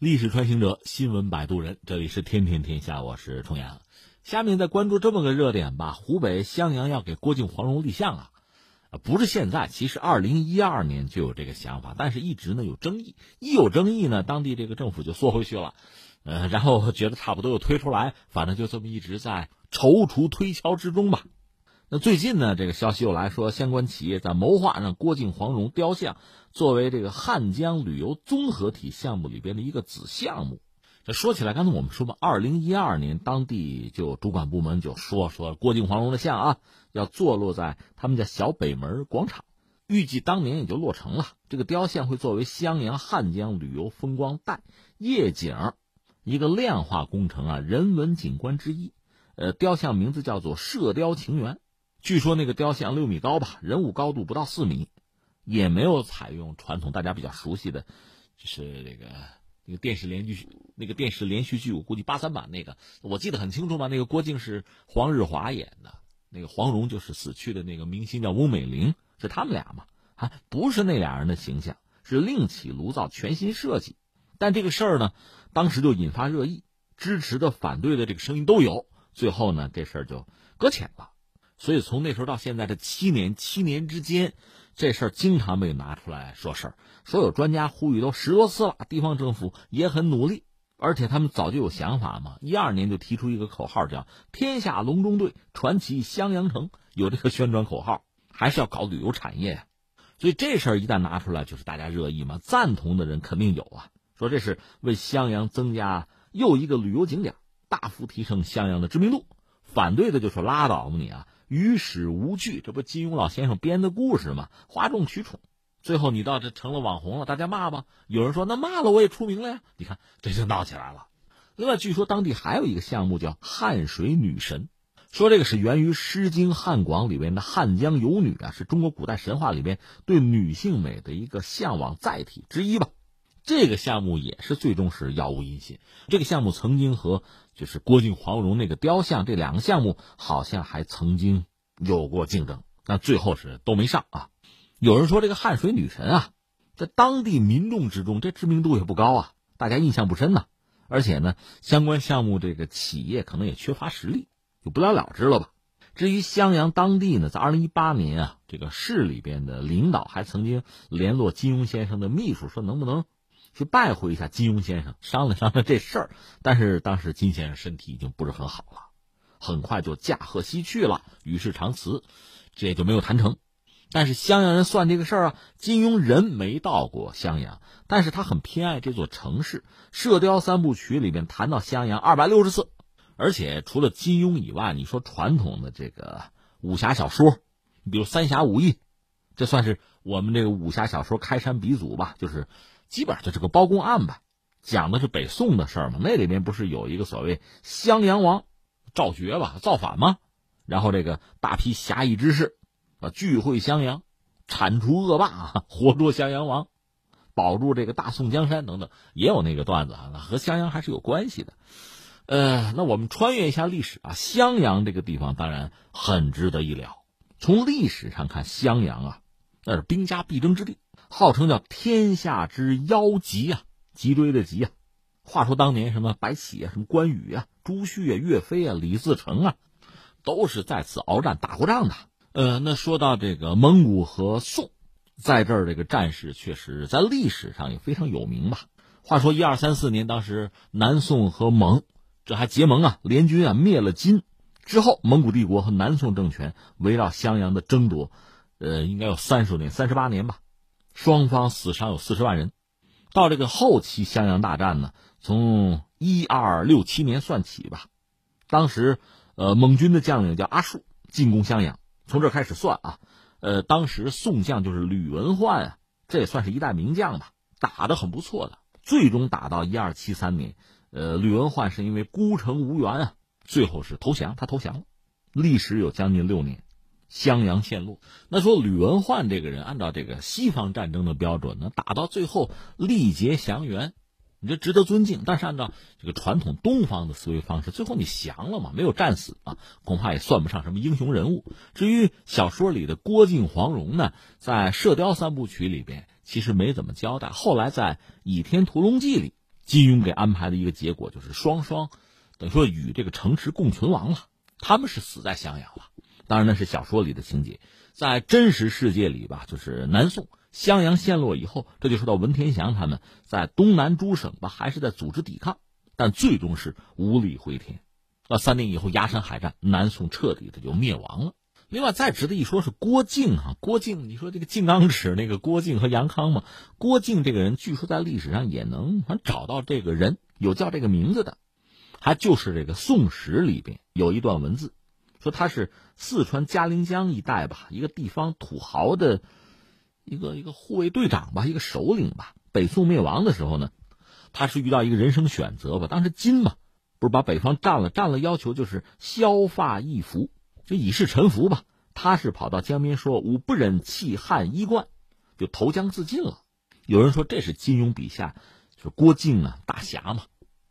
历史穿行者，新闻摆渡人，这里是天天天下，我是重阳。下面再关注这么个热点吧，湖北襄阳要给郭靖黄蓉立像啊，不是现在，其实二零一二年就有这个想法，但是一直呢有争议，一有争议呢，当地这个政府就缩回去了，呃，然后觉得差不多又推出来，反正就这么一直在踌躇推敲之中吧。那最近呢，这个消息又来说，相关企业在谋划让郭靖黄蓉雕像作为这个汉江旅游综合体项目里边的一个子项目。这说起来，刚才我们说嘛，二零一二年当地就主管部门就说说郭靖黄蓉的像啊，要坐落在他们家小北门广场，预计当年也就落成了。这个雕像会作为襄阳汉江旅游风光带夜景一个亮化工程啊，人文景观之一。呃，雕像名字叫做射雕情缘。据说那个雕像六米高吧，人物高度不到四米，也没有采用传统大家比较熟悉的，就是那个那个电视连续剧，那个电视连续剧，我估计八三版那个，我记得很清楚嘛。那个郭靖是黄日华演的，那个黄蓉就是死去的那个明星叫翁美玲，是他们俩嘛？还不是那俩人的形象，是另起炉灶，全新设计。但这个事儿呢，当时就引发热议，支持的、反对的这个声音都有。最后呢，这事儿就搁浅了。所以从那时候到现在这七年，七年之间，这事儿经常被拿出来说事儿。所有专家呼吁都十多次了，地方政府也很努力，而且他们早就有想法嘛。一二年就提出一个口号叫“天下隆中对，传奇襄阳城”，有这个宣传口号，还是要搞旅游产业呀。所以这事儿一旦拿出来，就是大家热议嘛。赞同的人肯定有啊，说这是为襄阳增加又一个旅游景点，大幅提升襄阳的知名度。反对的就说拉倒吧你啊。于史无据，这不金庸老先生编的故事吗？哗众取宠，最后你到这成了网红了，大家骂吧。有人说那骂了我也出名了呀，你看这就闹起来了。另外，据说当地还有一个项目叫汉水女神，说这个是源于《诗经·汉广》里面的汉江有女啊，是中国古代神话里边对女性美的一个向往载体之一吧。这个项目也是最终是杳无音信。这个项目曾经和就是郭靖黄蓉那个雕像这两个项目好像还曾经有过竞争，但最后是都没上啊。有人说这个汉水女神啊，在当地民众之中这知名度也不高啊，大家印象不深呐。而且呢，相关项目这个企业可能也缺乏实力，就不了了之了吧。至于襄阳当地呢，在二零一八年啊，这个市里边的领导还曾经联络金庸先生的秘书，说能不能。去拜会一下金庸先生，商量商量这事儿。但是当时金先生身体已经不是很好了，很快就驾鹤西去了，与世长辞，这也就没有谈成。但是襄阳人算这个事儿啊，金庸人没到过襄阳，但是他很偏爱这座城市。《射雕三部曲》里面谈到襄阳二百六十次，而且除了金庸以外，你说传统的这个武侠小说，你比如《三侠五义》，这算是我们这个武侠小说开山鼻祖吧，就是。基本上就是个包公案吧，讲的是北宋的事儿嘛。那里面不是有一个所谓襄阳王赵觉吧，造反吗？然后这个大批侠义之士啊聚会襄阳，铲除恶霸啊，活捉襄阳王，保住这个大宋江山等等，也有那个段子啊，和襄阳还是有关系的。呃，那我们穿越一下历史啊，襄阳这个地方当然很值得一聊。从历史上看，襄阳啊，那是兵家必争之地。号称叫天下之妖脊啊，脊椎的脊啊。话说当年什么白起啊，什么关羽啊，朱旭啊，岳飞啊，李自成啊，都是在此鏖战打过仗的。呃，那说到这个蒙古和宋，在这儿这个战事确实在历史上也非常有名吧。话说一二三四年，当时南宋和蒙这还结盟啊，联军啊灭了金之后，蒙古帝国和南宋政权围绕襄阳的争夺，呃，应该有三十年、三十八年吧。双方死伤有四十万人，到这个后期襄阳大战呢，从一二六七年算起吧，当时，呃，蒙军的将领叫阿术进攻襄阳，从这开始算啊，呃，当时宋将就是吕文焕啊，这也算是一代名将吧，打的很不错的。最终打到一二七三年，呃，吕文焕是因为孤城无援啊，最后是投降，他投降了，历时有将近六年。襄阳陷落。那说吕文焕这个人，按照这个西方战争的标准呢，打到最后力竭降元，你这值得尊敬。但是按照这个传统东方的思维方式，最后你降了嘛，没有战死啊，恐怕也算不上什么英雄人物。至于小说里的郭靖黄蓉呢，在《射雕三部曲》里边其实没怎么交代。后来在《倚天屠龙记》里金庸给安排的一个结果就是双双，等于说与这个城池共存亡了。他们是死在襄阳了。当然那是小说里的情节，在真实世界里吧，就是南宋襄阳陷落以后，这就说到文天祥他们在东南诸省吧，还是在组织抵抗，但最终是无力回天。那三年以后，崖山海战，南宋彻底的就灭亡了。另外，再值得一说是郭靖啊，郭靖，你说这个靖刚尺那个郭靖和杨康嘛？郭靖这个人，据说在历史上也能找到这个人，有叫这个名字的，还就是这个《宋史》里边有一段文字。说他是四川嘉陵江一带吧，一个地方土豪的，一个一个护卫队长吧，一个首领吧。北宋灭亡的时候呢，他是遇到一个人生选择吧。当时金嘛，不是把北方占了，占了要求就是削发易服，就以示臣服吧。他是跑到江边说：“吾不忍弃汉衣冠，就投江自尽了。”有人说这是金庸笔下，就是郭靖啊，大侠嘛。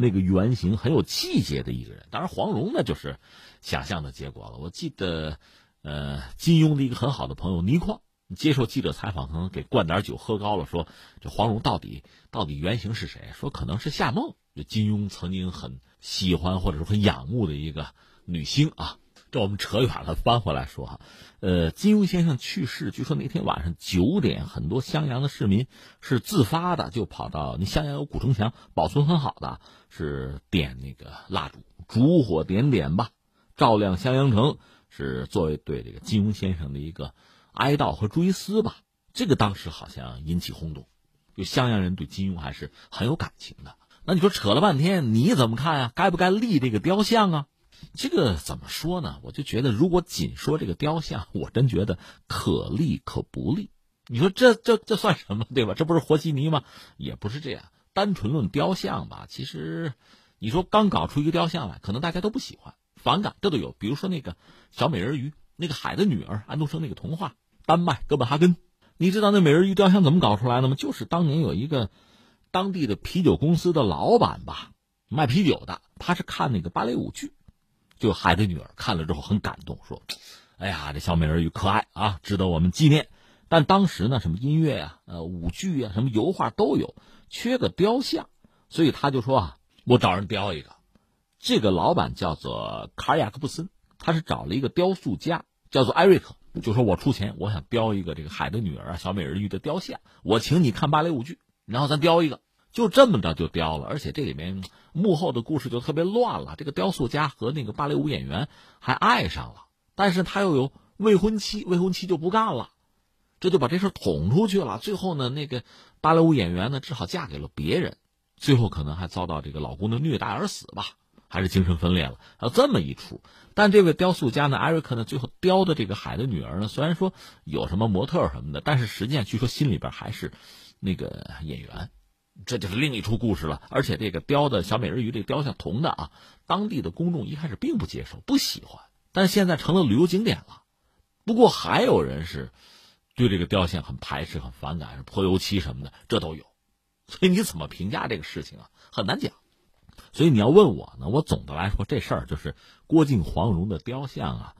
那个原型很有气节的一个人，当然黄蓉呢就是想象的结果了。我记得，呃，金庸的一个很好的朋友倪匡接受记者采访，可能给灌点酒喝高了，说这黄蓉到底到底原型是谁？说可能是夏梦，就金庸曾经很喜欢或者说很仰慕的一个女星啊。这我们扯远了，翻回来说哈，呃，金庸先生去世，据说那天晚上九点，很多襄阳的市民是自发的就跑到你襄阳有古城墙，保存很好的，是点那个蜡烛，烛火点点吧，照亮襄阳城，是作为对这个金庸先生的一个哀悼和追思吧。这个当时好像引起轰动，就襄阳人对金庸还是很有感情的。那你说扯了半天，你怎么看啊？该不该立这个雕像啊？这个怎么说呢？我就觉得，如果仅说这个雕像，我真觉得可立可不立。你说这这这算什么，对吧？这不是和稀泥吗？也不是这样。单纯论雕像吧，其实你说刚搞出一个雕像来，可能大家都不喜欢，反感，这都有。比如说那个小美人鱼，那个海的女儿，安徒生那个童话，丹麦哥本哈根，你知道那美人鱼雕像怎么搞出来的吗？就是当年有一个当地的啤酒公司的老板吧，卖啤酒的，他是看那个芭蕾舞剧。就海的女儿看了之后很感动，说：“哎呀，这小美人鱼可爱啊，值得我们纪念。”但当时呢，什么音乐呀、呃舞剧啊、什么油画都有，缺个雕像，所以他就说啊：“我找人雕一个。”这个老板叫做卡尔雅克布森，他是找了一个雕塑家，叫做艾瑞克，就说我出钱，我想雕一个这个海的女儿啊、小美人鱼的雕像，我请你看芭蕾舞剧，然后咱雕一个。就这么着就雕了，而且这里面幕后的故事就特别乱了。这个雕塑家和那个芭蕾舞演员还爱上了，但是他又有未婚妻，未婚妻就不干了，这就把这事捅出去了。最后呢，那个芭蕾舞演员呢只好嫁给了别人，最后可能还遭到这个老公的虐待而死吧，还是精神分裂了。有这么一出，但这位雕塑家呢，艾瑞克呢，最后雕的这个海的女儿呢，虽然说有什么模特什么的，但是实际上据说心里边还是那个演员。这就是另一出故事了，而且这个雕的小美人鱼这个雕像铜的啊，当地的公众一开始并不接受，不喜欢，但现在成了旅游景点了。不过还有人是对这个雕像很排斥、很反感，是泼油漆什么的，这都有。所以你怎么评价这个事情啊？很难讲。所以你要问我呢，我总的来说这事儿就是郭靖、黄蓉的雕像啊。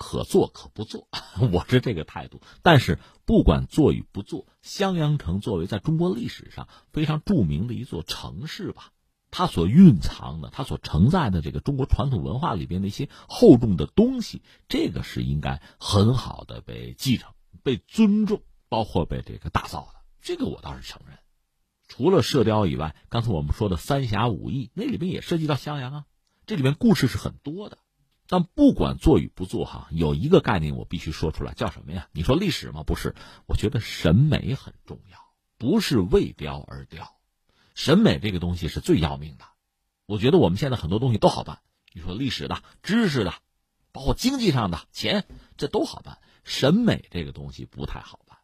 可做可不做，我是这个态度。但是不管做与不做，襄阳城作为在中国历史上非常著名的一座城市吧，它所蕴藏的、它所承载的这个中国传统文化里边的一些厚重的东西，这个是应该很好的被继承、被尊重，包括被这个打造的。这个我倒是承认。除了射雕以外，刚才我们说的三侠五义，那里边也涉及到襄阳啊，这里面故事是很多的。但不管做与不做，哈，有一个概念我必须说出来，叫什么呀？你说历史吗？不是，我觉得审美很重要，不是为雕而雕，审美这个东西是最要命的。我觉得我们现在很多东西都好办，你说历史的、知识的，包括经济上的钱，这都好办，审美这个东西不太好办。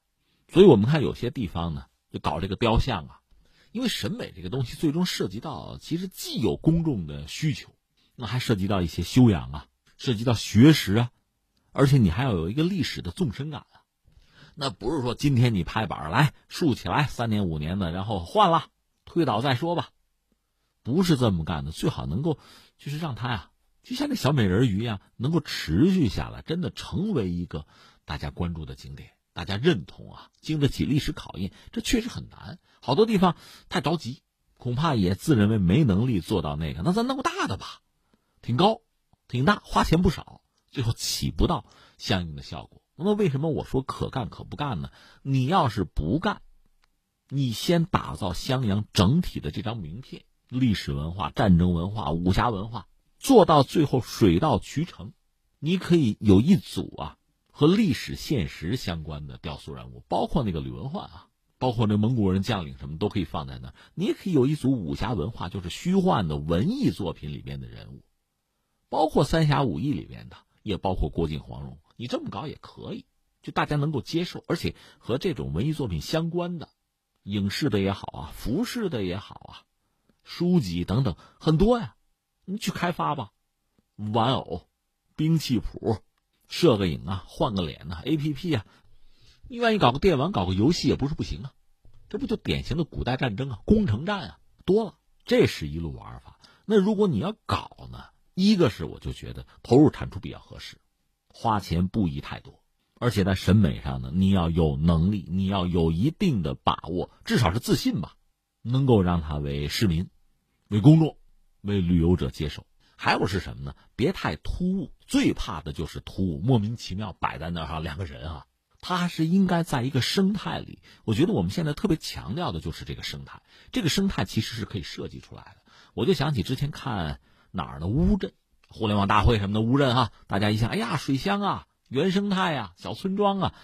所以我们看有些地方呢，就搞这个雕像啊，因为审美这个东西最终涉及到，其实既有公众的需求，那还涉及到一些修养啊。涉及到学识啊，而且你还要有一个历史的纵深感啊。那不是说今天你拍板来竖起来三年五年的，然后换了推倒再说吧，不是这么干的。最好能够就是让它呀，就像那小美人鱼一样，能够持续下来，真的成为一个大家关注的景点，大家认同啊，经得起历史考验。这确实很难，好多地方太着急，恐怕也自认为没能力做到那个，那咱弄个大的吧，挺高，挺大，花钱不少，最后起不到相应的效果。那么为什么我说可干可不干呢？你要是不干，你先打造襄阳整体的这张名片，历史文化、战争文化、武侠文化，做到最后水到渠成，你可以有一组啊和历史现实相关的雕塑人物，包括那个吕文焕啊。包括那蒙古人将领什么都可以放在那儿，你也可以有一组武侠文化，就是虚幻的文艺作品里面的人物，包括《三侠五义》里面的，也包括郭靖、黄蓉，你这么搞也可以，就大家能够接受，而且和这种文艺作品相关的，影视的也好啊，服饰的也好啊，书籍等等很多呀，你去开发吧，玩偶、兵器谱、摄个影啊，换个脸呐，A P P 啊。你愿意搞个电玩，搞个游戏也不是不行啊，这不就典型的古代战争啊，攻城战啊，多了，这是一路玩法。那如果你要搞呢，一个是我就觉得投入产出比较合适，花钱不宜太多，而且在审美上呢，你要有能力，你要有一定的把握，至少是自信吧，能够让他为市民、为公众、为旅游者接受。还有是什么呢？别太突兀，最怕的就是突兀，莫名其妙摆在那儿哈，两个人啊。它还是应该在一个生态里。我觉得我们现在特别强调的就是这个生态。这个生态其实是可以设计出来的。我就想起之前看哪儿的乌镇，互联网大会什么的乌镇哈，大家一想，哎呀，水乡啊，原生态啊，小村庄啊，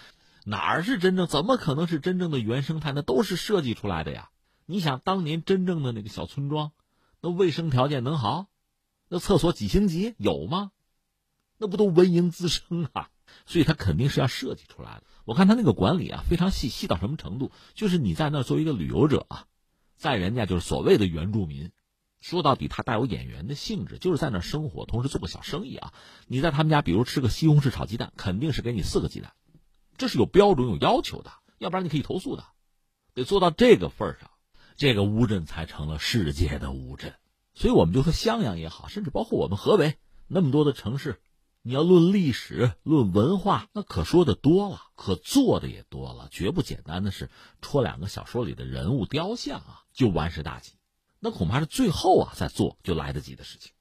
哪儿是真正？怎么可能是真正的原生态？那都是设计出来的呀。你想当年真正的那个小村庄，那卫生条件能好？那厕所几星级有吗？那不都蚊蝇滋生啊？所以它肯定是要设计出来的。我看他那个管理啊，非常细，细到什么程度？就是你在那儿作为一个旅游者啊，在人家就是所谓的原住民，说到底他带有演员的性质，就是在那儿生活，同时做个小生意啊。你在他们家，比如吃个西红柿炒鸡蛋，肯定是给你四个鸡蛋，这是有标准、有要求的，要不然你可以投诉的。得做到这个份儿上，这个乌镇才成了世界的乌镇。所以我们就说襄阳也好，甚至包括我们河北那么多的城市。你要论历史、论文化，那可说的多了，可做的也多了，绝不简单的是戳两个小说里的人物雕像啊就完事大吉，那恐怕是最后啊再做就来得及的事情。